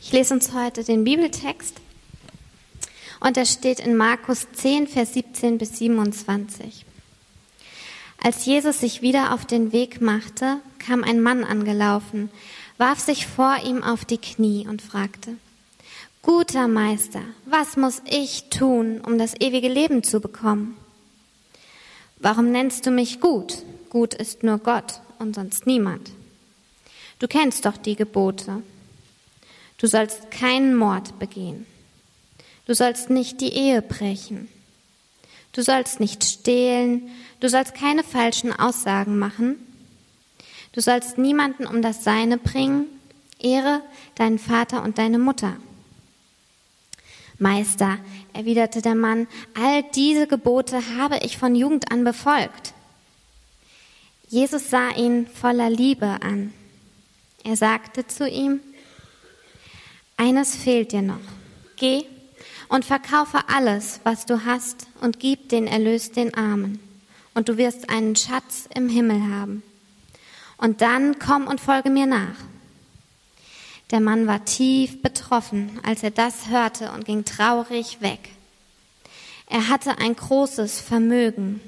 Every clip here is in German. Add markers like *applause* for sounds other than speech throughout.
Ich lese uns heute den Bibeltext und er steht in Markus 10, Vers 17 bis 27. Als Jesus sich wieder auf den Weg machte, kam ein Mann angelaufen, warf sich vor ihm auf die Knie und fragte, Guter Meister, was muss ich tun, um das ewige Leben zu bekommen? Warum nennst du mich gut? Gut ist nur Gott und sonst niemand. Du kennst doch die Gebote. Du sollst keinen Mord begehen. Du sollst nicht die Ehe brechen. Du sollst nicht stehlen. Du sollst keine falschen Aussagen machen. Du sollst niemanden um das Seine bringen. Ehre deinen Vater und deine Mutter. Meister, erwiderte der Mann, all diese Gebote habe ich von Jugend an befolgt. Jesus sah ihn voller Liebe an. Er sagte zu ihm, eines fehlt dir noch. Geh und verkaufe alles, was du hast, und gib den Erlös den Armen, und du wirst einen Schatz im Himmel haben. Und dann komm und folge mir nach. Der Mann war tief betroffen, als er das hörte und ging traurig weg. Er hatte ein großes Vermögen.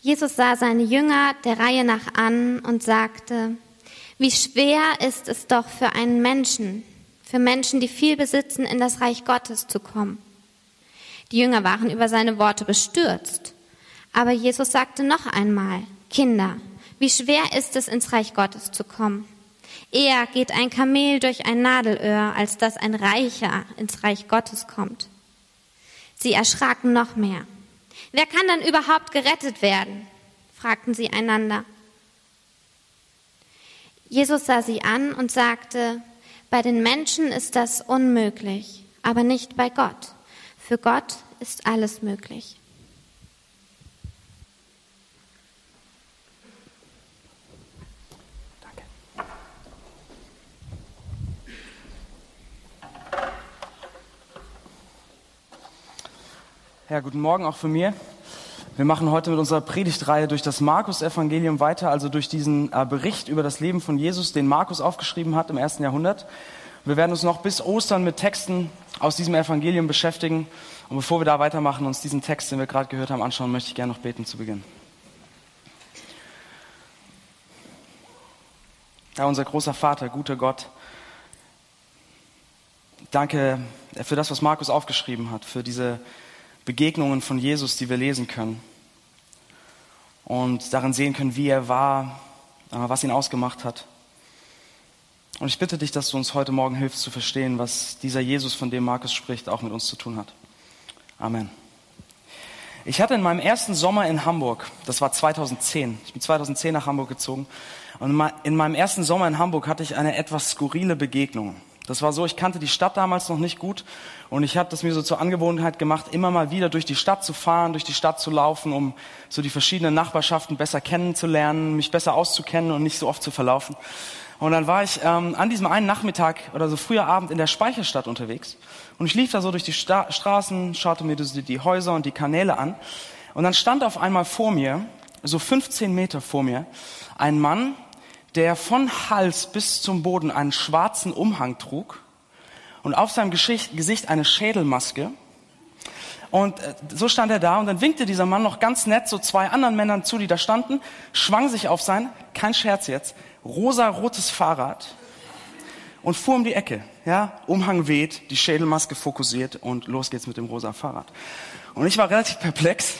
Jesus sah seine Jünger der Reihe nach an und sagte, wie schwer ist es doch für einen Menschen, für Menschen, die viel besitzen, in das Reich Gottes zu kommen. Die Jünger waren über seine Worte bestürzt. Aber Jesus sagte noch einmal, Kinder, wie schwer ist es, ins Reich Gottes zu kommen? Eher geht ein Kamel durch ein Nadelöhr, als dass ein Reicher ins Reich Gottes kommt. Sie erschraken noch mehr. Wer kann dann überhaupt gerettet werden? fragten sie einander. Jesus sah sie an und sagte, bei den Menschen ist das unmöglich, aber nicht bei Gott. Für Gott ist alles möglich. Ja, guten Morgen auch von mir. Wir machen heute mit unserer Predigtreihe durch das Markus-Evangelium weiter, also durch diesen äh, Bericht über das Leben von Jesus, den Markus aufgeschrieben hat im ersten Jahrhundert. Wir werden uns noch bis Ostern mit Texten aus diesem Evangelium beschäftigen. Und bevor wir da weitermachen, uns diesen Text, den wir gerade gehört haben, anschauen, möchte ich gerne noch beten zu Beginn. Ja, unser großer Vater, guter Gott, danke für das, was Markus aufgeschrieben hat, für diese Begegnungen von Jesus, die wir lesen können und darin sehen können, wie er war, äh, was ihn ausgemacht hat. Und ich bitte dich, dass du uns heute Morgen hilfst zu verstehen, was dieser Jesus, von dem Markus spricht, auch mit uns zu tun hat. Amen. Ich hatte in meinem ersten Sommer in Hamburg, das war 2010, ich bin 2010 nach Hamburg gezogen, und in meinem ersten Sommer in Hamburg hatte ich eine etwas skurrile Begegnung. Das war so, ich kannte die Stadt damals noch nicht gut und ich habe das mir so zur Angewohnheit gemacht, immer mal wieder durch die Stadt zu fahren, durch die Stadt zu laufen, um so die verschiedenen Nachbarschaften besser kennenzulernen, mich besser auszukennen und nicht so oft zu verlaufen. Und dann war ich ähm, an diesem einen Nachmittag oder so früher Abend in der Speicherstadt unterwegs und ich lief da so durch die Sta Straßen, schaute mir die, die Häuser und die Kanäle an und dann stand auf einmal vor mir, so 15 Meter vor mir, ein Mann, der von Hals bis zum Boden einen schwarzen Umhang trug und auf seinem Gesicht eine Schädelmaske. Und äh, so stand er da und dann winkte dieser Mann noch ganz nett so zwei anderen Männern zu, die da standen, schwang sich auf sein, kein Scherz jetzt, rosa-rotes Fahrrad und fuhr um die Ecke. Ja, Umhang weht, die Schädelmaske fokussiert und los geht's mit dem rosa Fahrrad. Und ich war relativ perplex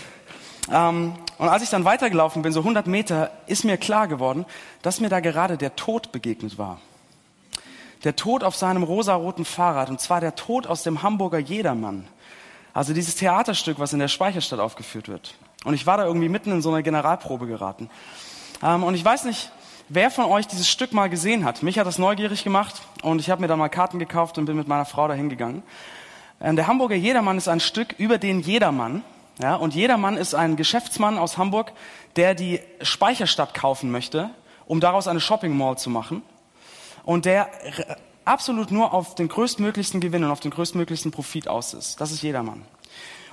ähm, und als ich dann weitergelaufen bin, so 100 Meter, ist mir klar geworden, dass mir da gerade der Tod begegnet war. Der Tod auf seinem rosaroten Fahrrad, und zwar der Tod aus dem Hamburger Jedermann. Also dieses Theaterstück, was in der Speicherstadt aufgeführt wird. Und ich war da irgendwie mitten in so einer Generalprobe geraten. Ähm, und ich weiß nicht, wer von euch dieses Stück mal gesehen hat. Mich hat das neugierig gemacht und ich habe mir dann mal Karten gekauft und bin mit meiner Frau dahin gegangen. Ähm, der Hamburger Jedermann ist ein Stück über den Jedermann, ja, und jedermann ist ein Geschäftsmann aus Hamburg, der die Speicherstadt kaufen möchte, um daraus eine Shopping Mall zu machen. Und der absolut nur auf den größtmöglichsten Gewinn und auf den größtmöglichsten Profit aus ist. Das ist jedermann.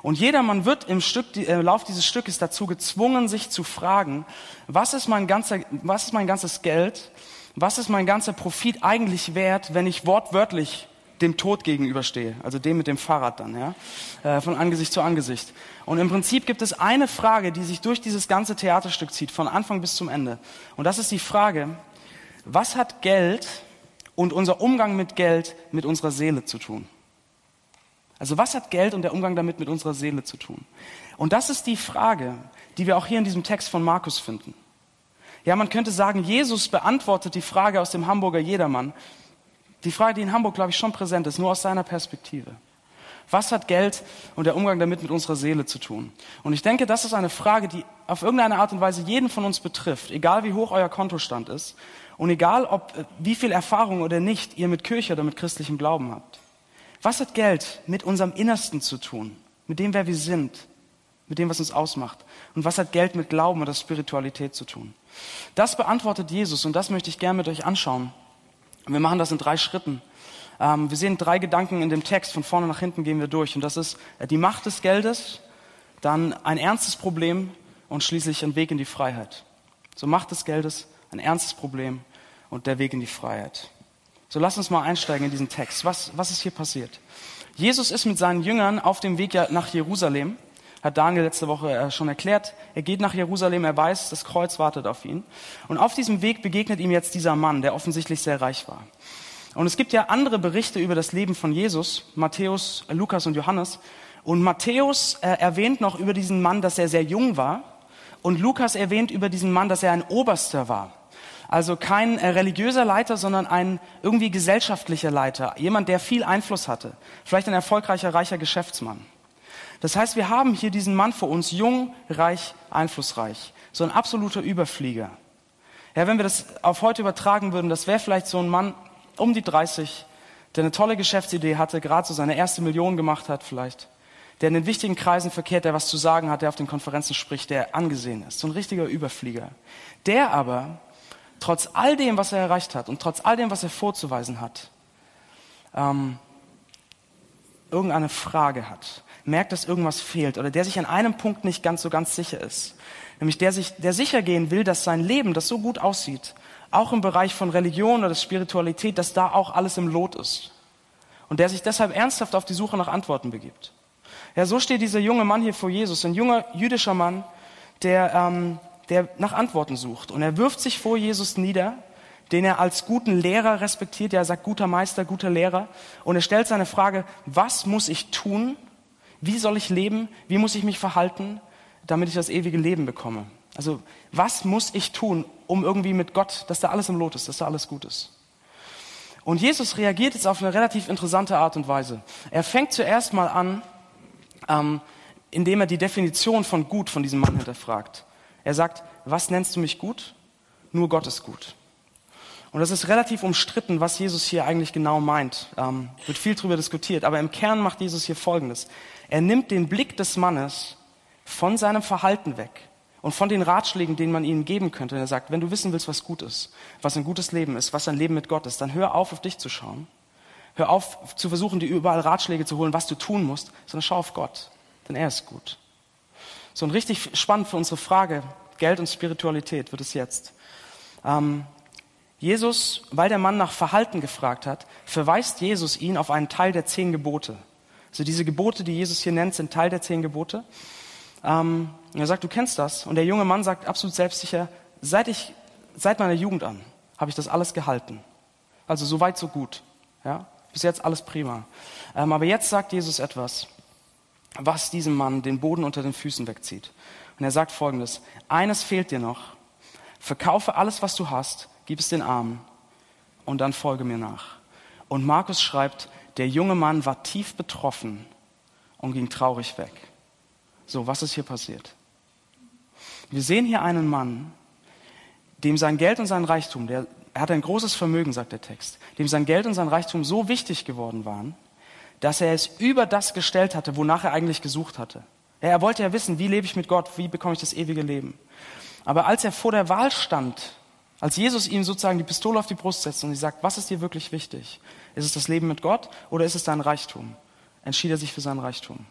Und jedermann wird im Stück, im äh, Lauf dieses Stückes dazu gezwungen, sich zu fragen, was ist mein ganzer, was ist mein ganzes Geld, was ist mein ganzer Profit eigentlich wert, wenn ich wortwörtlich dem Tod gegenüberstehe, also dem mit dem Fahrrad dann, ja, äh, von Angesicht zu Angesicht. Und im Prinzip gibt es eine Frage, die sich durch dieses ganze Theaterstück zieht, von Anfang bis zum Ende. Und das ist die Frage, was hat Geld und unser Umgang mit Geld mit unserer Seele zu tun? Also was hat Geld und der Umgang damit mit unserer Seele zu tun? Und das ist die Frage, die wir auch hier in diesem Text von Markus finden. Ja, man könnte sagen, Jesus beantwortet die Frage aus dem Hamburger Jedermann die Frage, die in Hamburg, glaube ich, schon präsent ist, nur aus seiner Perspektive. Was hat Geld und der Umgang damit mit unserer Seele zu tun? Und ich denke, das ist eine Frage, die auf irgendeine Art und Weise jeden von uns betrifft, egal wie hoch euer Kontostand ist und egal, ob äh, wie viel Erfahrung oder nicht ihr mit Kirche oder mit christlichem Glauben habt. Was hat Geld mit unserem Innersten zu tun? Mit dem, wer wir sind? Mit dem, was uns ausmacht? Und was hat Geld mit Glauben oder Spiritualität zu tun? Das beantwortet Jesus und das möchte ich gerne mit euch anschauen. Wir machen das in drei Schritten. Ähm, wir sehen drei Gedanken in dem Text. Von vorne nach hinten gehen wir durch. Und das ist äh, die Macht des Geldes, dann ein ernstes Problem und schließlich ein Weg in die Freiheit. So Macht des Geldes, ein ernstes Problem und der Weg in die Freiheit. So lass uns mal einsteigen in diesen Text. Was, was ist hier passiert? Jesus ist mit seinen Jüngern auf dem Weg nach Jerusalem hat Daniel letzte Woche äh, schon erklärt. Er geht nach Jerusalem, er weiß, das Kreuz wartet auf ihn. Und auf diesem Weg begegnet ihm jetzt dieser Mann, der offensichtlich sehr reich war. Und es gibt ja andere Berichte über das Leben von Jesus, Matthäus, Lukas und Johannes. Und Matthäus äh, erwähnt noch über diesen Mann, dass er sehr jung war. Und Lukas erwähnt über diesen Mann, dass er ein Oberster war. Also kein äh, religiöser Leiter, sondern ein irgendwie gesellschaftlicher Leiter. Jemand, der viel Einfluss hatte. Vielleicht ein erfolgreicher, reicher Geschäftsmann. Das heißt, wir haben hier diesen Mann vor uns, jung, reich, einflussreich. So ein absoluter Überflieger. Ja, wenn wir das auf heute übertragen würden, das wäre vielleicht so ein Mann um die 30, der eine tolle Geschäftsidee hatte, gerade so seine erste Million gemacht hat vielleicht, der in den wichtigen Kreisen verkehrt, der was zu sagen hat, der auf den Konferenzen spricht, der angesehen ist. So ein richtiger Überflieger. Der aber, trotz all dem, was er erreicht hat und trotz all dem, was er vorzuweisen hat, ähm, irgendeine Frage hat merkt, dass irgendwas fehlt oder der sich an einem Punkt nicht ganz so ganz sicher ist. Nämlich der sich, der sicher gehen will, dass sein Leben, das so gut aussieht, auch im Bereich von Religion oder Spiritualität, dass da auch alles im Lot ist. Und der sich deshalb ernsthaft auf die Suche nach Antworten begibt. Ja, so steht dieser junge Mann hier vor Jesus, ein junger jüdischer Mann, der, ähm, der nach Antworten sucht. Und er wirft sich vor Jesus nieder, den er als guten Lehrer respektiert. Ja, er sagt guter Meister, guter Lehrer. Und er stellt seine Frage, was muss ich tun, wie soll ich leben? Wie muss ich mich verhalten, damit ich das ewige Leben bekomme? Also, was muss ich tun, um irgendwie mit Gott, dass da alles im Lot ist, dass da alles gut ist? Und Jesus reagiert jetzt auf eine relativ interessante Art und Weise. Er fängt zuerst mal an, ähm, indem er die Definition von gut von diesem Mann hinterfragt. Er sagt, was nennst du mich gut? Nur Gott ist gut. Und das ist relativ umstritten, was Jesus hier eigentlich genau meint. Ähm, wird viel darüber diskutiert. Aber im Kern macht Jesus hier Folgendes. Er nimmt den Blick des Mannes von seinem Verhalten weg und von den Ratschlägen, denen man ihnen geben könnte. Und er sagt, wenn du wissen willst, was gut ist, was ein gutes Leben ist, was ein Leben mit Gott ist, dann hör auf, auf dich zu schauen. Hör auf, zu versuchen, dir überall Ratschläge zu holen, was du tun musst, sondern schau auf Gott, denn er ist gut. So und richtig spannend für unsere Frage, Geld und Spiritualität wird es jetzt. Ähm, Jesus, weil der Mann nach Verhalten gefragt hat, verweist Jesus ihn auf einen Teil der zehn Gebote. Also diese Gebote, die Jesus hier nennt, sind Teil der zehn Gebote. Ähm, er sagt, du kennst das. Und der junge Mann sagt absolut selbstsicher, seit ich, seit meiner Jugend an, habe ich das alles gehalten. Also so weit, so gut. Ja? Bis jetzt alles prima. Ähm, aber jetzt sagt Jesus etwas, was diesem Mann den Boden unter den Füßen wegzieht. Und er sagt folgendes, eines fehlt dir noch. Verkaufe alles, was du hast, gib es den Armen und dann folge mir nach. Und Markus schreibt, der junge Mann war tief betroffen und ging traurig weg. So, was ist hier passiert? Wir sehen hier einen Mann, dem sein Geld und sein Reichtum, der, er hat ein großes Vermögen, sagt der Text, dem sein Geld und sein Reichtum so wichtig geworden waren, dass er es über das gestellt hatte, wonach er eigentlich gesucht hatte. Er wollte ja wissen, wie lebe ich mit Gott, wie bekomme ich das ewige Leben. Aber als er vor der Wahl stand, als Jesus ihm sozusagen die Pistole auf die Brust setzt und sie sagt, was ist dir wirklich wichtig? Ist es das Leben mit Gott oder ist es dein Reichtum? Entschied er sich für sein Reichtum.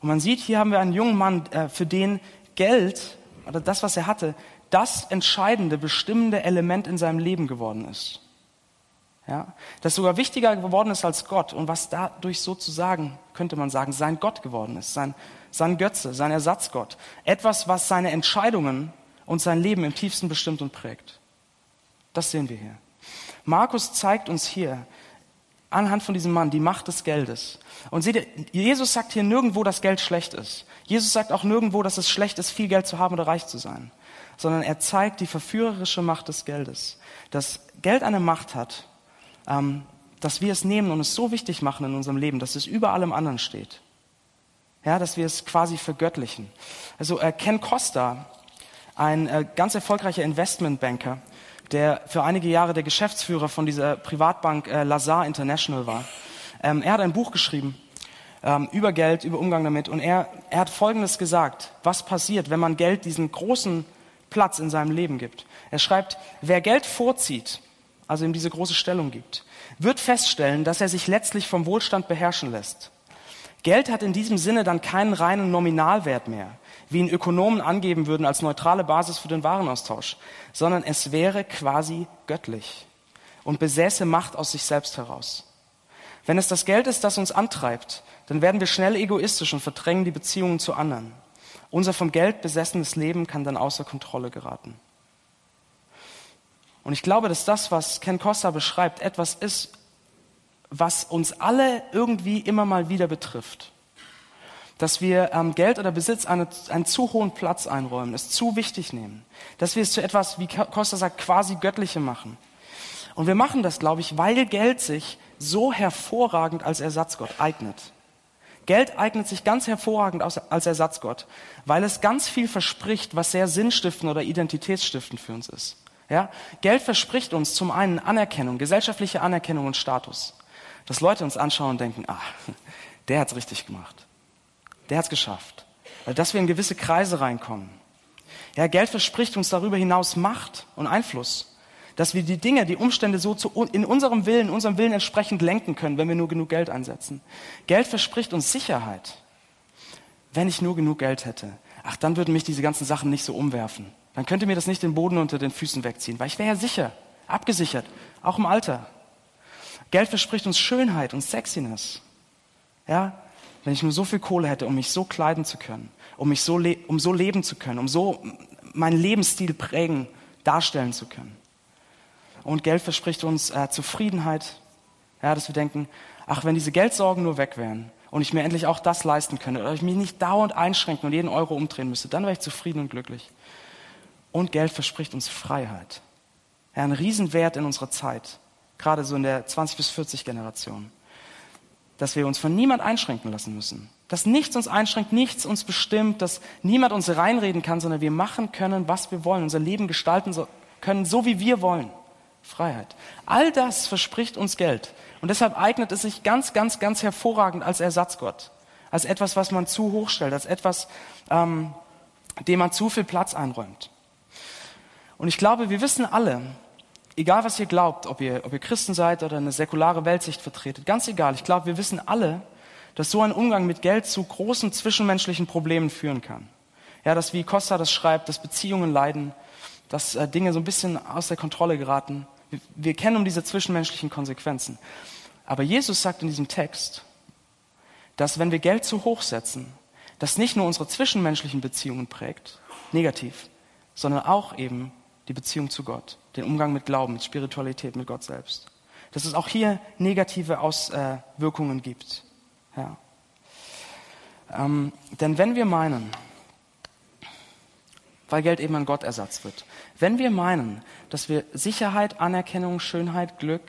Und man sieht, hier haben wir einen jungen Mann, äh, für den Geld oder das, was er hatte, das entscheidende, bestimmende Element in seinem Leben geworden ist. Ja, das sogar wichtiger geworden ist als Gott und was dadurch sozusagen, könnte man sagen, sein Gott geworden ist, sein, sein Götze, sein Ersatzgott. Etwas, was seine Entscheidungen und sein Leben im tiefsten bestimmt und prägt. Das sehen wir hier. Markus zeigt uns hier anhand von diesem Mann die Macht des Geldes. Und seht ihr, Jesus sagt hier nirgendwo, dass Geld schlecht ist. Jesus sagt auch nirgendwo, dass es schlecht ist, viel Geld zu haben oder reich zu sein. Sondern er zeigt die verführerische Macht des Geldes. Dass Geld eine Macht hat, ähm, dass wir es nehmen und es so wichtig machen in unserem Leben, dass es über allem anderen steht. Ja, dass wir es quasi vergöttlichen. Also äh, Ken Costa, ein äh, ganz erfolgreicher Investmentbanker, der für einige Jahre der Geschäftsführer von dieser Privatbank äh, Lazar International war. Ähm, er hat ein Buch geschrieben ähm, über Geld, über Umgang damit und er, er hat Folgendes gesagt, was passiert, wenn man Geld diesen großen Platz in seinem Leben gibt. Er schreibt, wer Geld vorzieht, also ihm diese große Stellung gibt, wird feststellen, dass er sich letztlich vom Wohlstand beherrschen lässt. Geld hat in diesem Sinne dann keinen reinen Nominalwert mehr, wie ihn Ökonomen angeben würden als neutrale Basis für den Warenaustausch, sondern es wäre quasi göttlich und besäße Macht aus sich selbst heraus. Wenn es das Geld ist, das uns antreibt, dann werden wir schnell egoistisch und verdrängen die Beziehungen zu anderen. Unser vom Geld besessenes Leben kann dann außer Kontrolle geraten. Und ich glaube, dass das, was Ken Costa beschreibt, etwas ist, was uns alle irgendwie immer mal wieder betrifft. Dass wir ähm, Geld oder Besitz eine, einen zu hohen Platz einräumen, es zu wichtig nehmen. Dass wir es zu etwas, wie Costa sagt, quasi Göttliche machen. Und wir machen das, glaube ich, weil Geld sich so hervorragend als Ersatzgott eignet. Geld eignet sich ganz hervorragend als Ersatzgott, weil es ganz viel verspricht, was sehr sinnstiftend oder identitätsstiftend für uns ist. Ja? Geld verspricht uns zum einen Anerkennung, gesellschaftliche Anerkennung und Status. Dass Leute uns anschauen und denken, ah, *laughs* der hat's richtig gemacht. Der hat's geschafft. Dass wir in gewisse Kreise reinkommen. Ja, Geld verspricht uns darüber hinaus Macht und Einfluss. Dass wir die Dinge, die Umstände so zu, in unserem Willen, unserem Willen entsprechend lenken können, wenn wir nur genug Geld einsetzen. Geld verspricht uns Sicherheit. Wenn ich nur genug Geld hätte, ach, dann würden mich diese ganzen Sachen nicht so umwerfen. Dann könnte mir das nicht den Boden unter den Füßen wegziehen, weil ich wäre ja sicher, abgesichert, auch im Alter. Geld verspricht uns Schönheit und Sexiness. Ja, wenn ich nur so viel Kohle hätte, um mich so kleiden zu können, um mich so, um so leben zu können, um so meinen Lebensstil prägen, darstellen zu können. Und Geld verspricht uns äh, Zufriedenheit, ja, dass wir denken, ach, wenn diese Geldsorgen nur weg wären und ich mir endlich auch das leisten könnte, oder ich mich nicht dauernd einschränken und jeden Euro umdrehen müsste, dann wäre ich zufrieden und glücklich. Und Geld verspricht uns Freiheit. Ja, ein Riesenwert in unserer Zeit, gerade so in der 20 bis 40 Generation, dass wir uns von niemand einschränken lassen müssen. Dass nichts uns einschränkt, nichts uns bestimmt, dass niemand uns reinreden kann, sondern wir machen können, was wir wollen, unser Leben gestalten können, so wie wir wollen. Freiheit. All das verspricht uns Geld. Und deshalb eignet es sich ganz, ganz, ganz hervorragend als Ersatzgott. Als etwas, was man zu hoch stellt, als etwas, ähm, dem man zu viel Platz einräumt. Und ich glaube, wir wissen alle, egal was ihr glaubt, ob ihr, ob ihr Christen seid oder eine säkulare Weltsicht vertretet, ganz egal, ich glaube, wir wissen alle, dass so ein Umgang mit Geld zu großen zwischenmenschlichen Problemen führen kann. Ja, dass wie Costa das schreibt, dass Beziehungen leiden, dass äh, Dinge so ein bisschen aus der Kontrolle geraten. Wir, wir kennen um diese zwischenmenschlichen Konsequenzen. Aber Jesus sagt in diesem Text, dass wenn wir Geld zu hoch setzen, das nicht nur unsere zwischenmenschlichen Beziehungen prägt, negativ, sondern auch eben die Beziehung zu Gott, den Umgang mit Glauben, mit Spiritualität, mit Gott selbst. Dass es auch hier negative Auswirkungen gibt. Ja. Ähm, denn wenn wir meinen, weil Geld eben ein Gottersatz wird, wenn wir meinen, dass wir Sicherheit, Anerkennung, Schönheit, Glück,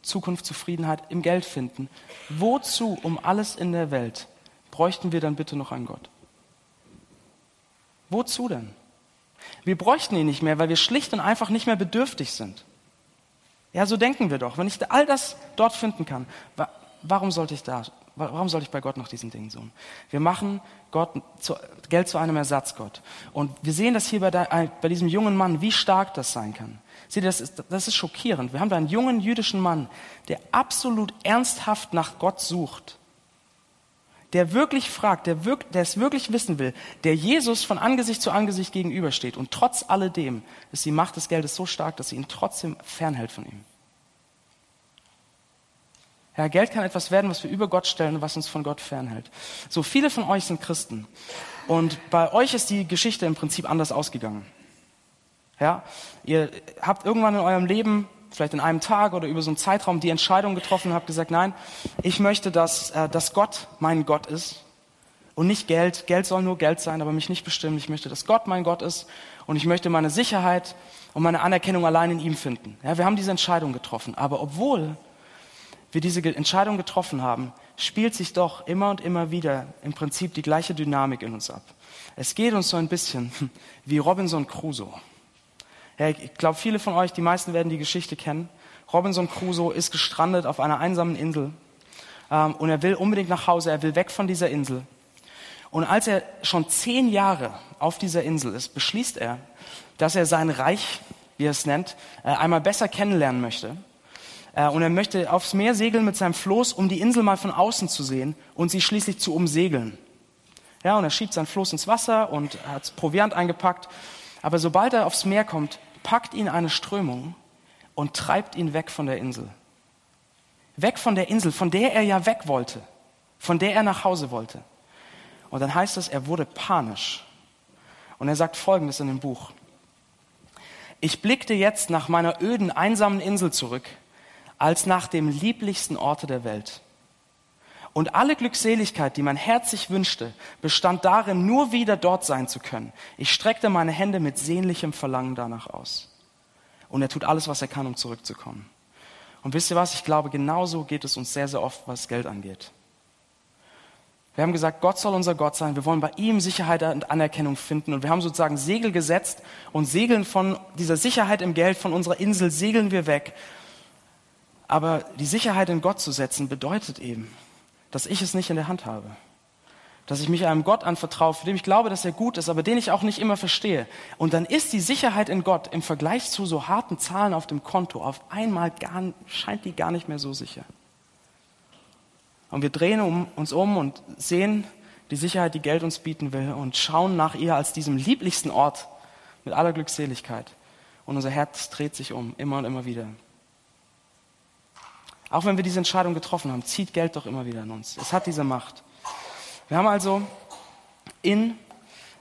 Zukunft, Zufriedenheit im Geld finden, wozu um alles in der Welt bräuchten wir dann bitte noch einen Gott? Wozu denn? Wir bräuchten ihn nicht mehr, weil wir schlicht und einfach nicht mehr bedürftig sind. Ja, so denken wir doch. Wenn ich all das dort finden kann, warum sollte ich da, warum sollte ich bei Gott nach diesen Dingen suchen? Wir machen Gott zu, Geld zu einem Ersatzgott. Und wir sehen das hier bei, der, bei diesem jungen Mann, wie stark das sein kann. Seht ihr, das ist, das ist schockierend. Wir haben da einen jungen jüdischen Mann, der absolut ernsthaft nach Gott sucht, der wirklich fragt, der, wirk der es wirklich wissen will, der Jesus von Angesicht zu Angesicht gegenübersteht. Und trotz alledem ist die Macht des Geldes so stark, dass sie ihn trotzdem fernhält von ihm. Ja, Geld kann etwas werden, was wir über Gott stellen und was uns von Gott fernhält. So viele von euch sind Christen. Und bei euch ist die Geschichte im Prinzip anders ausgegangen. Ja, ihr habt irgendwann in eurem Leben, vielleicht in einem Tag oder über so einen Zeitraum, die Entscheidung getroffen und habt gesagt, nein, ich möchte, dass, äh, dass Gott mein Gott ist und nicht Geld. Geld soll nur Geld sein, aber mich nicht bestimmen. Ich möchte, dass Gott mein Gott ist und ich möchte meine Sicherheit und meine Anerkennung allein in ihm finden. Ja, wir haben diese Entscheidung getroffen. Aber obwohl wir diese Entscheidung getroffen haben, spielt sich doch immer und immer wieder im Prinzip die gleiche Dynamik in uns ab. Es geht uns so ein bisschen *laughs* wie Robinson Crusoe. Ja, ich glaube, viele von euch, die meisten werden die Geschichte kennen. Robinson Crusoe ist gestrandet auf einer einsamen Insel ähm, und er will unbedingt nach Hause, er will weg von dieser Insel. Und als er schon zehn Jahre auf dieser Insel ist, beschließt er, dass er sein Reich, wie er es nennt, äh, einmal besser kennenlernen möchte äh, und er möchte aufs Meer segeln mit seinem Floß, um die Insel mal von außen zu sehen und sie schließlich zu umsegeln. Ja, und er schiebt sein Floß ins Wasser und hat Proviant eingepackt. Aber sobald er aufs Meer kommt, packt ihn eine Strömung und treibt ihn weg von der Insel. Weg von der Insel, von der er ja weg wollte, von der er nach Hause wollte. Und dann heißt es, er wurde panisch. Und er sagt Folgendes in dem Buch. Ich blickte jetzt nach meiner öden, einsamen Insel zurück als nach dem lieblichsten Orte der Welt. Und alle Glückseligkeit, die mein Herz sich wünschte, bestand darin, nur wieder dort sein zu können. Ich streckte meine Hände mit sehnlichem Verlangen danach aus. Und er tut alles, was er kann, um zurückzukommen. Und wisst ihr was? Ich glaube, genauso geht es uns sehr, sehr oft, was Geld angeht. Wir haben gesagt, Gott soll unser Gott sein. Wir wollen bei ihm Sicherheit und Anerkennung finden. Und wir haben sozusagen Segel gesetzt und segeln von dieser Sicherheit im Geld, von unserer Insel, segeln wir weg aber die Sicherheit in Gott zu setzen bedeutet eben, dass ich es nicht in der Hand habe. Dass ich mich einem Gott anvertraue, für den ich glaube, dass er gut ist, aber den ich auch nicht immer verstehe. Und dann ist die Sicherheit in Gott im Vergleich zu so harten Zahlen auf dem Konto auf einmal gar, scheint die gar nicht mehr so sicher. Und wir drehen um, uns um und sehen die Sicherheit, die Geld uns bieten will und schauen nach ihr als diesem lieblichsten Ort mit aller Glückseligkeit. Und unser Herz dreht sich um, immer und immer wieder. Auch wenn wir diese Entscheidung getroffen haben, zieht Geld doch immer wieder in uns. Es hat diese Macht. Wir haben also in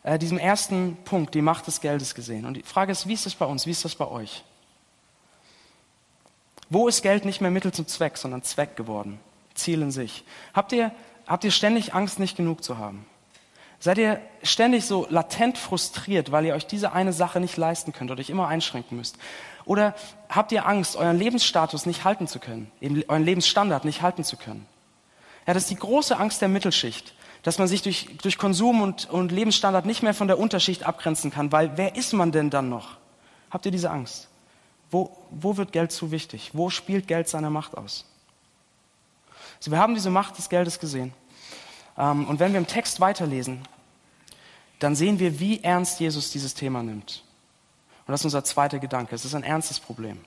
äh, diesem ersten Punkt die Macht des Geldes gesehen. Und die Frage ist, wie ist das bei uns? Wie ist das bei euch? Wo ist Geld nicht mehr Mittel zum Zweck, sondern Zweck geworden? Ziel in sich. Habt ihr, habt ihr ständig Angst, nicht genug zu haben? Seid ihr ständig so latent frustriert, weil ihr euch diese eine Sache nicht leisten könnt oder euch immer einschränken müsst? Oder habt ihr Angst, euren Lebensstatus nicht halten zu können, euren Lebensstandard nicht halten zu können? Ja, das ist die große Angst der Mittelschicht, dass man sich durch, durch Konsum und, und Lebensstandard nicht mehr von der Unterschicht abgrenzen kann, weil wer ist man denn dann noch? Habt ihr diese Angst? Wo, wo wird Geld zu wichtig? Wo spielt Geld seine Macht aus? Also wir haben diese Macht des Geldes gesehen. Ähm, und wenn wir im Text weiterlesen, dann sehen wir, wie ernst Jesus dieses Thema nimmt. Und das ist unser zweiter Gedanke. Es ist ein ernstes Problem.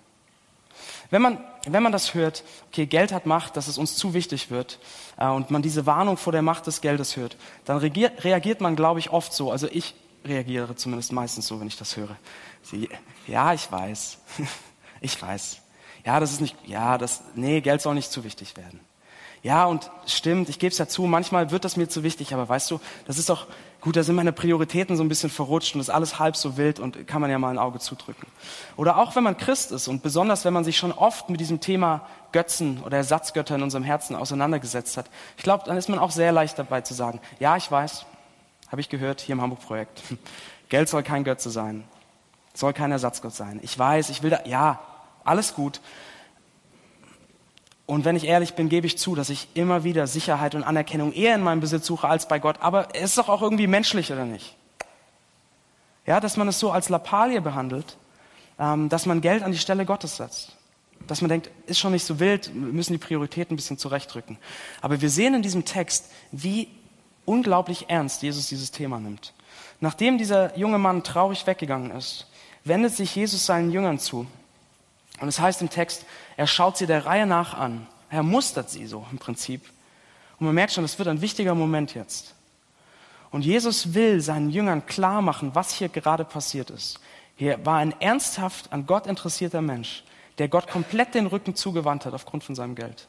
Wenn man, wenn man das hört, okay, Geld hat Macht, dass es uns zu wichtig wird, äh, und man diese Warnung vor der Macht des Geldes hört, dann reagiert, man, glaube ich, oft so. Also ich reagiere zumindest meistens so, wenn ich das höre. Ja, ich weiß. *laughs* ich weiß. Ja, das ist nicht, ja, das, nee, Geld soll nicht zu wichtig werden. Ja, und stimmt, ich gebe es ja zu, manchmal wird das mir zu wichtig, aber weißt du, das ist doch gut, da sind meine Prioritäten so ein bisschen verrutscht und ist alles halb so wild und kann man ja mal ein Auge zudrücken. Oder auch wenn man Christ ist und besonders wenn man sich schon oft mit diesem Thema Götzen oder Ersatzgötter in unserem Herzen auseinandergesetzt hat, ich glaube, dann ist man auch sehr leicht dabei zu sagen, ja, ich weiß, habe ich gehört hier im Hamburg-Projekt, *laughs* Geld soll kein Götze sein, soll kein Ersatzgott sein. Ich weiß, ich will da, ja, alles gut. Und wenn ich ehrlich bin, gebe ich zu, dass ich immer wieder Sicherheit und Anerkennung eher in meinem Besitz suche als bei Gott. Aber es ist doch auch irgendwie menschlich, oder nicht? Ja, dass man es so als Lappalie behandelt, ähm, dass man Geld an die Stelle Gottes setzt. Dass man denkt, ist schon nicht so wild, müssen die Prioritäten ein bisschen zurechtrücken. Aber wir sehen in diesem Text, wie unglaublich ernst Jesus dieses Thema nimmt. Nachdem dieser junge Mann traurig weggegangen ist, wendet sich Jesus seinen Jüngern zu und es heißt im Text, er schaut sie der Reihe nach an. Er mustert sie so im Prinzip. Und man merkt schon, das wird ein wichtiger Moment jetzt. Und Jesus will seinen Jüngern klar machen, was hier gerade passiert ist. Hier war ein ernsthaft an Gott interessierter Mensch, der Gott komplett den Rücken zugewandt hat aufgrund von seinem Geld.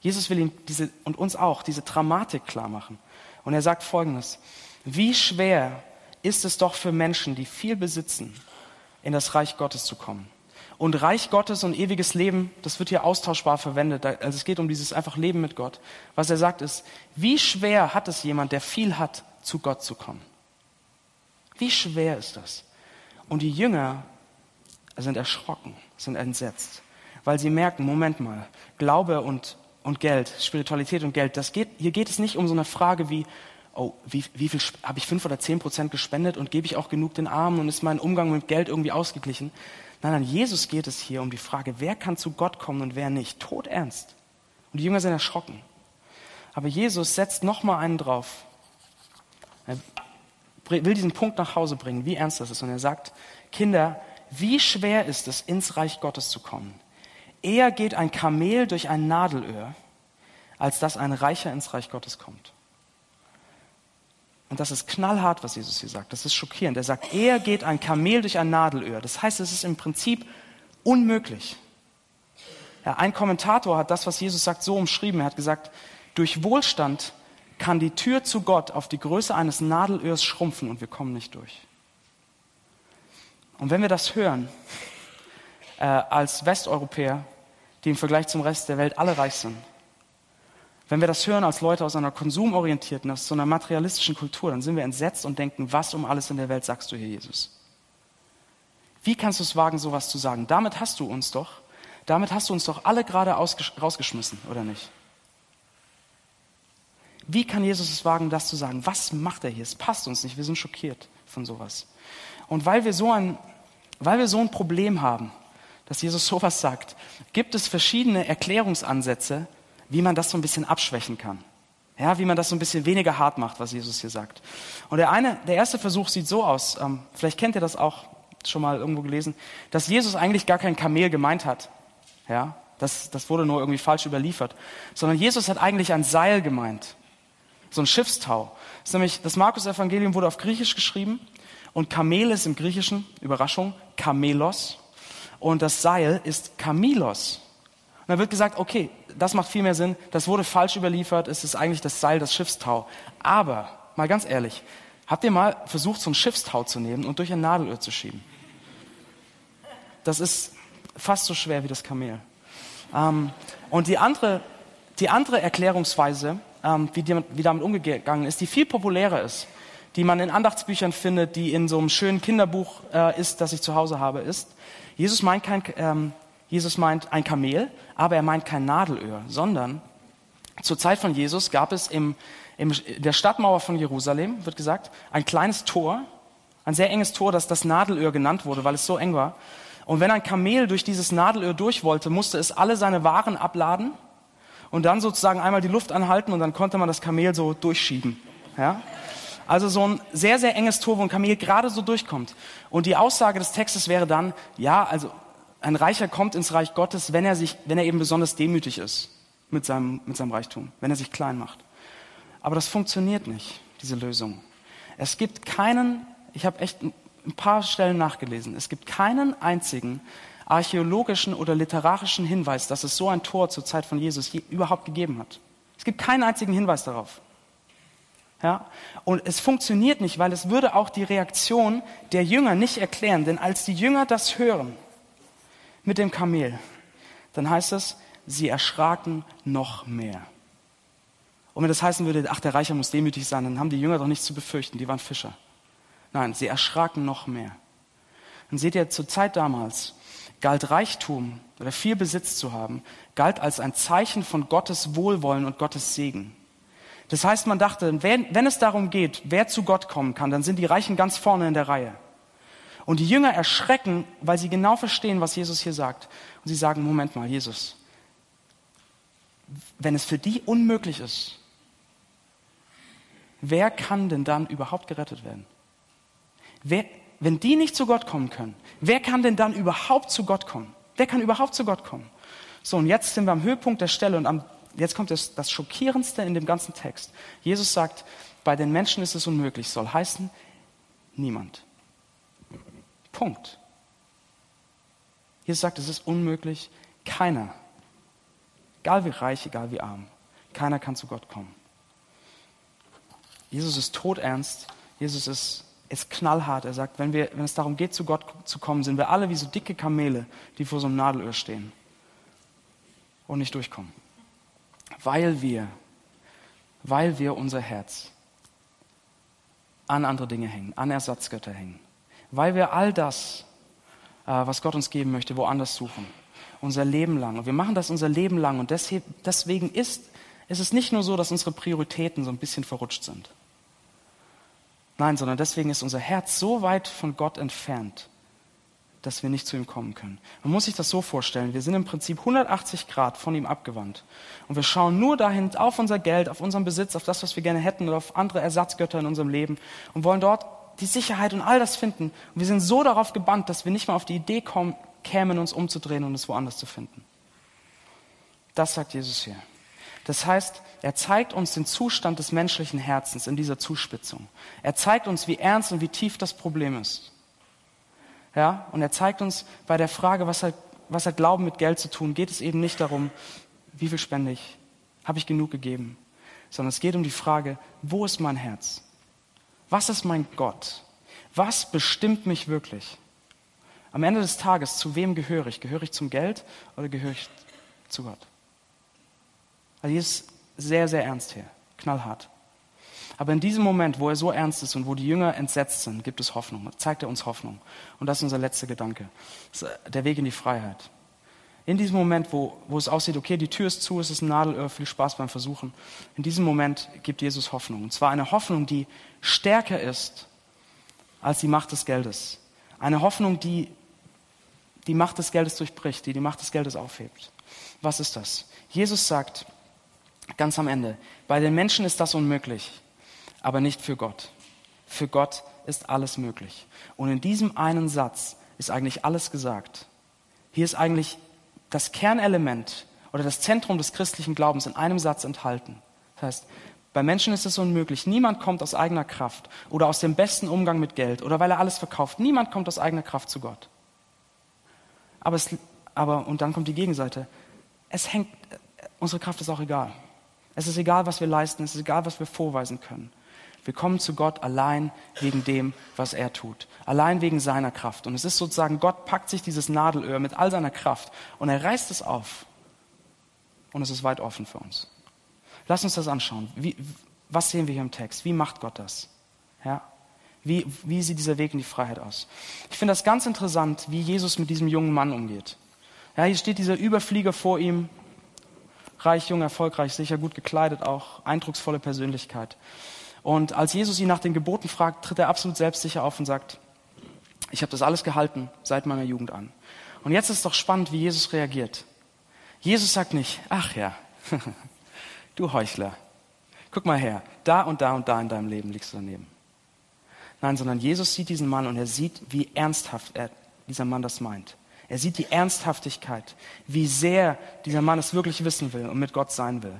Jesus will ihm diese, und uns auch diese Dramatik klar machen. Und er sagt Folgendes. Wie schwer ist es doch für Menschen, die viel besitzen, in das Reich Gottes zu kommen. Und Reich Gottes und ewiges Leben, das wird hier austauschbar verwendet. Also es geht um dieses einfach Leben mit Gott. Was er sagt ist, wie schwer hat es jemand, der viel hat, zu Gott zu kommen? Wie schwer ist das? Und die Jünger sind erschrocken, sind entsetzt, weil sie merken, Moment mal, Glaube und, und Geld, Spiritualität und Geld, das geht, hier geht es nicht um so eine Frage wie, oh, wie, wie viel habe ich fünf oder zehn Prozent gespendet und gebe ich auch genug den Armen und ist mein Umgang mit Geld irgendwie ausgeglichen? Nein, an Jesus geht es hier um die Frage, wer kann zu Gott kommen und wer nicht. Todernst. Und die Jünger sind erschrocken. Aber Jesus setzt noch mal einen drauf. Er will diesen Punkt nach Hause bringen, wie ernst das ist. Und er sagt, Kinder, wie schwer ist es, ins Reich Gottes zu kommen? Eher geht ein Kamel durch ein Nadelöhr, als dass ein Reicher ins Reich Gottes kommt. Und das ist knallhart, was Jesus hier sagt. Das ist schockierend. Er sagt, er geht ein Kamel durch ein Nadelöhr. Das heißt, es ist im Prinzip unmöglich. Ja, ein Kommentator hat das, was Jesus sagt, so umschrieben. Er hat gesagt, durch Wohlstand kann die Tür zu Gott auf die Größe eines Nadelöhrs schrumpfen und wir kommen nicht durch. Und wenn wir das hören, äh, als Westeuropäer, die im Vergleich zum Rest der Welt alle reich sind, wenn wir das hören als Leute aus einer konsumorientierten, aus so einer materialistischen Kultur, dann sind wir entsetzt und denken, was um alles in der Welt sagst du hier, Jesus? Wie kannst du es wagen, sowas zu sagen? Damit hast du uns doch, damit hast du uns doch alle gerade rausgeschmissen, oder nicht? Wie kann Jesus es wagen, das zu sagen? Was macht er hier? Es passt uns nicht. Wir sind schockiert von sowas. Und weil wir so ein, weil wir so ein Problem haben, dass Jesus sowas sagt, gibt es verschiedene Erklärungsansätze, wie man das so ein bisschen abschwächen kann. Ja, wie man das so ein bisschen weniger hart macht, was Jesus hier sagt. Und der eine, der erste Versuch sieht so aus, ähm, vielleicht kennt ihr das auch schon mal irgendwo gelesen, dass Jesus eigentlich gar kein Kamel gemeint hat. Ja, das, das wurde nur irgendwie falsch überliefert. Sondern Jesus hat eigentlich ein Seil gemeint. So ein Schiffstau. Das, ist nämlich, das Markus-Evangelium wurde auf Griechisch geschrieben und Kamel ist im Griechischen, Überraschung, Kamelos. Und das Seil ist Kamilos. Und dann wird gesagt, okay, das macht viel mehr Sinn, das wurde falsch überliefert, es ist eigentlich das Seil, das Schiffstau. Aber, mal ganz ehrlich, habt ihr mal versucht, so ein Schiffstau zu nehmen und durch ein Nadelöhr zu schieben? Das ist fast so schwer wie das Kamel. Ähm, und die andere, die andere Erklärungsweise, ähm, wie, die, wie damit umgegangen ist, die viel populärer ist, die man in Andachtsbüchern findet, die in so einem schönen Kinderbuch äh, ist, das ich zu Hause habe, ist, Jesus meint kein, ähm, Jesus meint ein Kamel, aber er meint kein Nadelöhr, sondern zur Zeit von Jesus gab es im, im, der Stadtmauer von Jerusalem, wird gesagt, ein kleines Tor, ein sehr enges Tor, das das Nadelöhr genannt wurde, weil es so eng war. Und wenn ein Kamel durch dieses Nadelöhr durch wollte, musste es alle seine Waren abladen und dann sozusagen einmal die Luft anhalten und dann konnte man das Kamel so durchschieben. Ja? Also so ein sehr, sehr enges Tor, wo ein Kamel gerade so durchkommt. Und die Aussage des Textes wäre dann, ja, also ein Reicher kommt ins Reich Gottes, wenn er sich, wenn er eben besonders demütig ist mit seinem, mit seinem Reichtum, wenn er sich klein macht. Aber das funktioniert nicht, diese Lösung. Es gibt keinen, ich habe echt ein paar Stellen nachgelesen, es gibt keinen einzigen archäologischen oder literarischen Hinweis, dass es so ein Tor zur Zeit von Jesus überhaupt gegeben hat. Es gibt keinen einzigen Hinweis darauf. Ja? Und es funktioniert nicht, weil es würde auch die Reaktion der Jünger nicht erklären. Denn als die Jünger das hören, mit dem Kamel, dann heißt es, sie erschraken noch mehr. Und wenn das heißen würde, ach, der Reicher muss demütig sein, dann haben die Jünger doch nichts zu befürchten, die waren Fischer. Nein, sie erschraken noch mehr. Und seht ihr, zur Zeit damals galt Reichtum oder viel Besitz zu haben, galt als ein Zeichen von Gottes Wohlwollen und Gottes Segen. Das heißt, man dachte, wenn, wenn es darum geht, wer zu Gott kommen kann, dann sind die Reichen ganz vorne in der Reihe. Und die Jünger erschrecken, weil sie genau verstehen, was Jesus hier sagt. Und sie sagen, Moment mal, Jesus, wenn es für die unmöglich ist, wer kann denn dann überhaupt gerettet werden? Wer, wenn die nicht zu Gott kommen können, wer kann denn dann überhaupt zu Gott kommen? Wer kann überhaupt zu Gott kommen? So, und jetzt sind wir am Höhepunkt der Stelle und am jetzt kommt das, das Schockierendste in dem ganzen Text. Jesus sagt, bei den Menschen ist es unmöglich, soll heißen, niemand. Punkt. Jesus sagt, es ist unmöglich, keiner, egal wie reich, egal wie arm, keiner kann zu Gott kommen. Jesus ist todernst, Jesus ist, ist knallhart. Er sagt, wenn, wir, wenn es darum geht, zu Gott zu kommen, sind wir alle wie so dicke Kamele, die vor so einem Nadelöhr stehen und nicht durchkommen. Weil wir, weil wir unser Herz an andere Dinge hängen, an Ersatzgötter hängen. Weil wir all das, äh, was Gott uns geben möchte, woanders suchen. Unser Leben lang. Und wir machen das unser Leben lang. Und deswegen ist, ist es nicht nur so, dass unsere Prioritäten so ein bisschen verrutscht sind. Nein, sondern deswegen ist unser Herz so weit von Gott entfernt, dass wir nicht zu ihm kommen können. Man muss sich das so vorstellen, wir sind im Prinzip 180 Grad von ihm abgewandt. Und wir schauen nur dahin auf unser Geld, auf unseren Besitz, auf das, was wir gerne hätten oder auf andere Ersatzgötter in unserem Leben und wollen dort die Sicherheit und all das finden. Und wir sind so darauf gebannt, dass wir nicht mal auf die Idee kommen, kämen, uns umzudrehen und es woanders zu finden. Das sagt Jesus hier. Das heißt, er zeigt uns den Zustand des menschlichen Herzens in dieser Zuspitzung. Er zeigt uns, wie ernst und wie tief das Problem ist. Ja, und er zeigt uns bei der Frage, was hat, was hat Glauben mit Geld zu tun, geht es eben nicht darum, wie viel spende ich, habe ich genug gegeben, sondern es geht um die Frage, wo ist mein Herz? Was ist mein Gott? Was bestimmt mich wirklich? Am Ende des Tages, zu wem gehöre ich? Gehöre ich zum Geld oder gehöre ich zu Gott? Also hier ist sehr, sehr ernst hier, knallhart. Aber in diesem Moment, wo er so ernst ist und wo die Jünger entsetzt sind, gibt es Hoffnung. Zeigt er uns Hoffnung. Und das ist unser letzter Gedanke. der Weg in die Freiheit. In diesem Moment, wo, wo es aussieht, okay, die Tür ist zu, es ist ein Nadelöhr, viel Spaß beim Versuchen. In diesem Moment gibt Jesus Hoffnung. Und zwar eine Hoffnung, die stärker ist als die Macht des Geldes. Eine Hoffnung, die die Macht des Geldes durchbricht, die die Macht des Geldes aufhebt. Was ist das? Jesus sagt ganz am Ende, bei den Menschen ist das unmöglich aber nicht für Gott. Für Gott ist alles möglich. Und in diesem einen Satz ist eigentlich alles gesagt. Hier ist eigentlich das Kernelement oder das Zentrum des christlichen Glaubens in einem Satz enthalten. Das heißt, bei Menschen ist es unmöglich. Niemand kommt aus eigener Kraft oder aus dem besten Umgang mit Geld oder weil er alles verkauft. Niemand kommt aus eigener Kraft zu Gott. Aber, es, aber und dann kommt die Gegenseite. Es hängt, unsere Kraft ist auch egal. Es ist egal, was wir leisten. Es ist egal, was wir vorweisen können. Wir kommen zu Gott allein wegen dem, was er tut. Allein wegen seiner Kraft. Und es ist sozusagen, Gott packt sich dieses Nadelöhr mit all seiner Kraft und er reißt es auf. Und es ist weit offen für uns. Lass uns das anschauen. Wie, was sehen wir hier im Text? Wie macht Gott das? Ja? Wie, wie sieht dieser Weg in die Freiheit aus? Ich finde das ganz interessant, wie Jesus mit diesem jungen Mann umgeht. Ja, hier steht dieser Überflieger vor ihm, reich, jung, erfolgreich, sicher gut gekleidet auch, eindrucksvolle Persönlichkeit. Und als Jesus ihn nach den Geboten fragt, tritt er absolut selbstsicher auf und sagt, ich habe das alles gehalten seit meiner Jugend an. Und jetzt ist doch spannend, wie Jesus reagiert. Jesus sagt nicht, ach ja, *laughs* du Heuchler, guck mal her, da und da und da in deinem Leben liegst du daneben. Nein, sondern Jesus sieht diesen Mann und er sieht, wie ernsthaft er, dieser Mann das meint. Er sieht die Ernsthaftigkeit, wie sehr dieser Mann es wirklich wissen will und mit Gott sein will.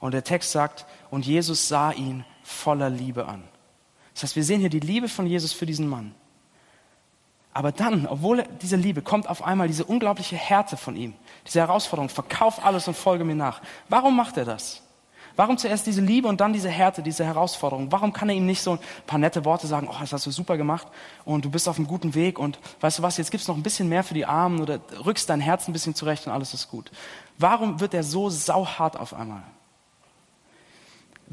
Und der Text sagt, und Jesus sah ihn voller Liebe an. Das heißt, wir sehen hier die Liebe von Jesus für diesen Mann. Aber dann, obwohl diese Liebe, kommt auf einmal diese unglaubliche Härte von ihm, diese Herausforderung, verkauf alles und folge mir nach. Warum macht er das? Warum zuerst diese Liebe und dann diese Härte, diese Herausforderung? Warum kann er ihm nicht so ein paar nette Worte sagen, oh, das hast du super gemacht und du bist auf einem guten Weg und weißt du was, jetzt gibt's noch ein bisschen mehr für die Armen oder rückst dein Herz ein bisschen zurecht und alles ist gut. Warum wird er so sauhart auf einmal?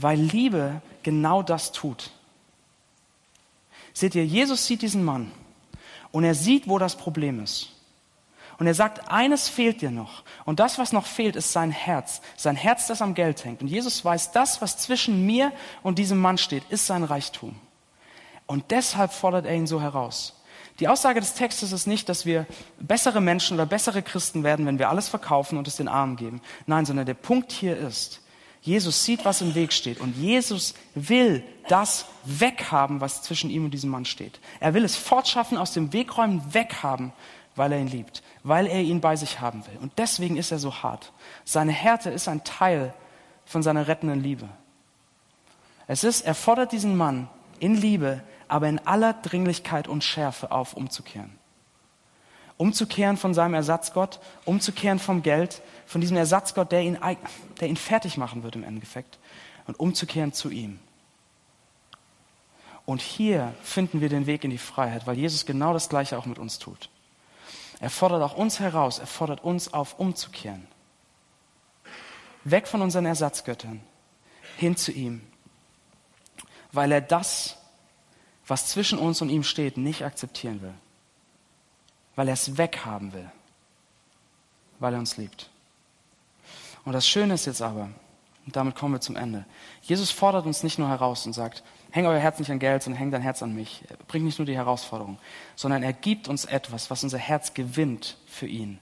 Weil Liebe genau das tut. Seht ihr, Jesus sieht diesen Mann und er sieht, wo das Problem ist. Und er sagt, eines fehlt dir noch. Und das, was noch fehlt, ist sein Herz. Sein Herz, das am Geld hängt. Und Jesus weiß, das, was zwischen mir und diesem Mann steht, ist sein Reichtum. Und deshalb fordert er ihn so heraus. Die Aussage des Textes ist nicht, dass wir bessere Menschen oder bessere Christen werden, wenn wir alles verkaufen und es den Armen geben. Nein, sondern der Punkt hier ist, Jesus sieht, was im Weg steht und Jesus will das weghaben, was zwischen ihm und diesem Mann steht. Er will es fortschaffen, aus dem Weg räumen, weghaben, weil er ihn liebt, weil er ihn bei sich haben will. Und deswegen ist er so hart. Seine Härte ist ein Teil von seiner rettenden Liebe. Es ist, er fordert diesen Mann in Liebe, aber in aller Dringlichkeit und Schärfe auf, umzukehren. Umzukehren von seinem Ersatzgott, umzukehren vom Geld, von diesem Ersatzgott, der ihn, der ihn fertig machen wird im Endeffekt, und umzukehren zu ihm. Und hier finden wir den Weg in die Freiheit, weil Jesus genau das Gleiche auch mit uns tut. Er fordert auch uns heraus, er fordert uns auf, umzukehren. Weg von unseren Ersatzgöttern, hin zu ihm, weil er das, was zwischen uns und ihm steht, nicht akzeptieren will. Weil er es weghaben will. Weil er uns liebt. Und das Schöne ist jetzt aber, und damit kommen wir zum Ende, Jesus fordert uns nicht nur heraus und sagt, häng euer Herz nicht an Geld, sondern häng dein Herz an mich. Er bringt nicht nur die Herausforderung, sondern er gibt uns etwas, was unser Herz gewinnt für ihn,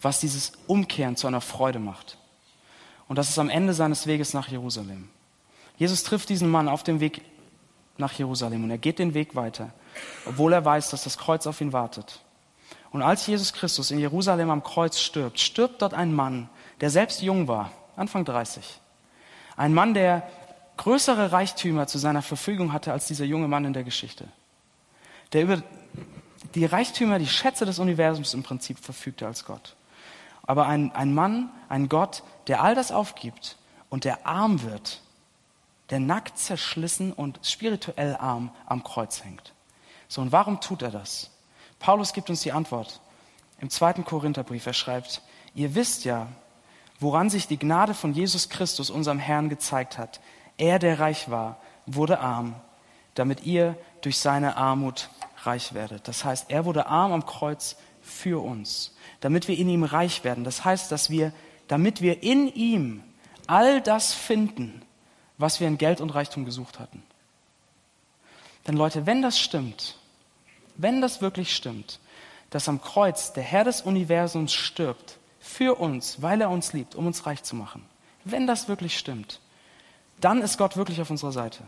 was dieses Umkehren zu einer Freude macht. Und das ist am Ende seines Weges nach Jerusalem. Jesus trifft diesen Mann auf dem Weg nach Jerusalem und er geht den Weg weiter, obwohl er weiß, dass das Kreuz auf ihn wartet. Und als Jesus Christus in Jerusalem am Kreuz stirbt, stirbt dort ein Mann, der selbst jung war, Anfang 30. Ein Mann, der größere Reichtümer zu seiner Verfügung hatte als dieser junge Mann in der Geschichte. Der über die Reichtümer, die Schätze des Universums im Prinzip verfügte als Gott. Aber ein, ein Mann, ein Gott, der all das aufgibt und der arm wird, der nackt, zerschlissen und spirituell arm am Kreuz hängt. So, und warum tut er das? Paulus gibt uns die Antwort im zweiten Korintherbrief. Er schreibt, ihr wisst ja, woran sich die Gnade von Jesus Christus, unserem Herrn, gezeigt hat. Er, der reich war, wurde arm, damit ihr durch seine Armut reich werdet. Das heißt, er wurde arm am Kreuz für uns, damit wir in ihm reich werden. Das heißt, dass wir, damit wir in ihm all das finden, was wir in Geld und Reichtum gesucht hatten. Denn Leute, wenn das stimmt, wenn das wirklich stimmt, dass am Kreuz der Herr des Universums stirbt für uns, weil er uns liebt, um uns reich zu machen, wenn das wirklich stimmt, dann ist Gott wirklich auf unserer Seite.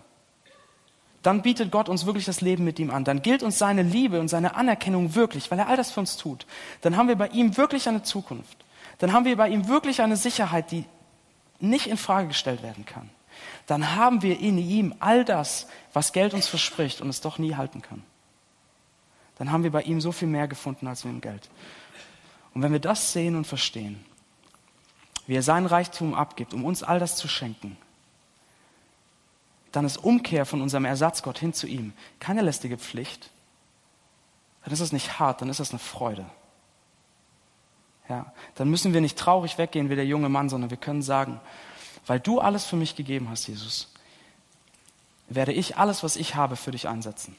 Dann bietet Gott uns wirklich das Leben mit ihm an. Dann gilt uns seine Liebe und seine Anerkennung wirklich, weil er all das für uns tut. Dann haben wir bei ihm wirklich eine Zukunft. Dann haben wir bei ihm wirklich eine Sicherheit, die nicht in Frage gestellt werden kann. Dann haben wir in ihm all das, was Geld uns verspricht und es doch nie halten kann. Dann haben wir bei ihm so viel mehr gefunden als wir im Geld. Und wenn wir das sehen und verstehen, wie er seinen Reichtum abgibt, um uns all das zu schenken, dann ist Umkehr von unserem Ersatzgott hin zu ihm keine lästige Pflicht. Dann ist es nicht hart, dann ist es eine Freude. Ja, dann müssen wir nicht traurig weggehen wie der junge Mann, sondern wir können sagen, weil du alles für mich gegeben hast, Jesus, werde ich alles, was ich habe, für dich einsetzen.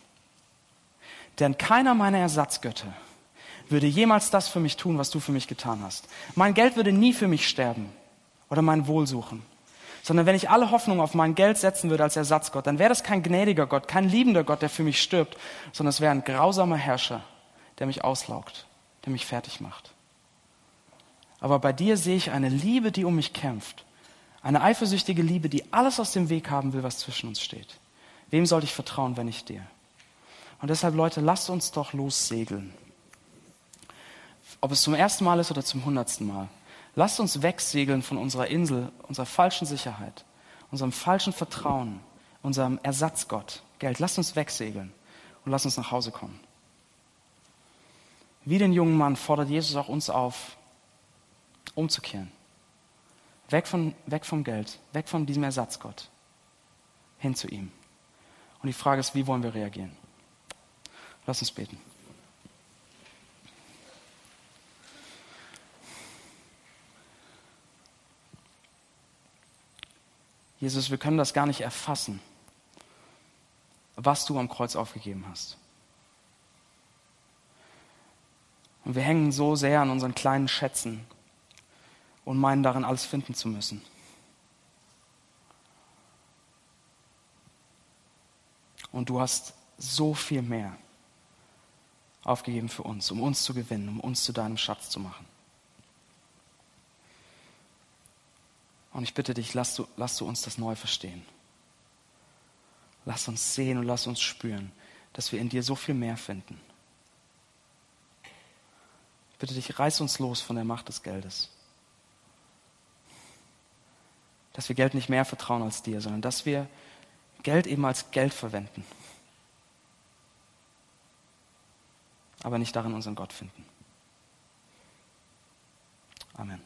Denn keiner meiner Ersatzgötter würde jemals das für mich tun, was du für mich getan hast. Mein Geld würde nie für mich sterben oder mein Wohl suchen sondern wenn ich alle Hoffnung auf mein Geld setzen würde als Ersatzgott, dann wäre das kein gnädiger Gott, kein liebender Gott, der für mich stirbt, sondern es wäre ein grausamer Herrscher, der mich auslaugt, der mich fertig macht. Aber bei dir sehe ich eine Liebe, die um mich kämpft. Eine eifersüchtige Liebe, die alles aus dem Weg haben will, was zwischen uns steht. Wem soll ich vertrauen, wenn nicht dir? Und deshalb, Leute, lasst uns doch lossegeln. Ob es zum ersten Mal ist oder zum hundertsten Mal. Lasst uns wegsegeln von unserer Insel, unserer falschen Sicherheit, unserem falschen Vertrauen, unserem Ersatzgott, Geld. Lasst uns wegsegeln und lasst uns nach Hause kommen. Wie den jungen Mann fordert Jesus auch uns auf, umzukehren. Weg, von, weg vom Geld, weg von diesem Ersatzgott, hin zu ihm. Und die Frage ist, wie wollen wir reagieren? Lass uns beten. Jesus, wir können das gar nicht erfassen, was du am Kreuz aufgegeben hast. Und wir hängen so sehr an unseren kleinen Schätzen und meinen darin alles finden zu müssen. Und du hast so viel mehr aufgegeben für uns, um uns zu gewinnen, um uns zu deinem Schatz zu machen. Und ich bitte dich, lass du, lass du uns das neu verstehen. Lass uns sehen und lass uns spüren, dass wir in dir so viel mehr finden. Ich bitte dich, reiß uns los von der Macht des Geldes. Dass wir Geld nicht mehr vertrauen als dir, sondern dass wir Geld eben als Geld verwenden. Aber nicht darin unseren Gott finden. Amen.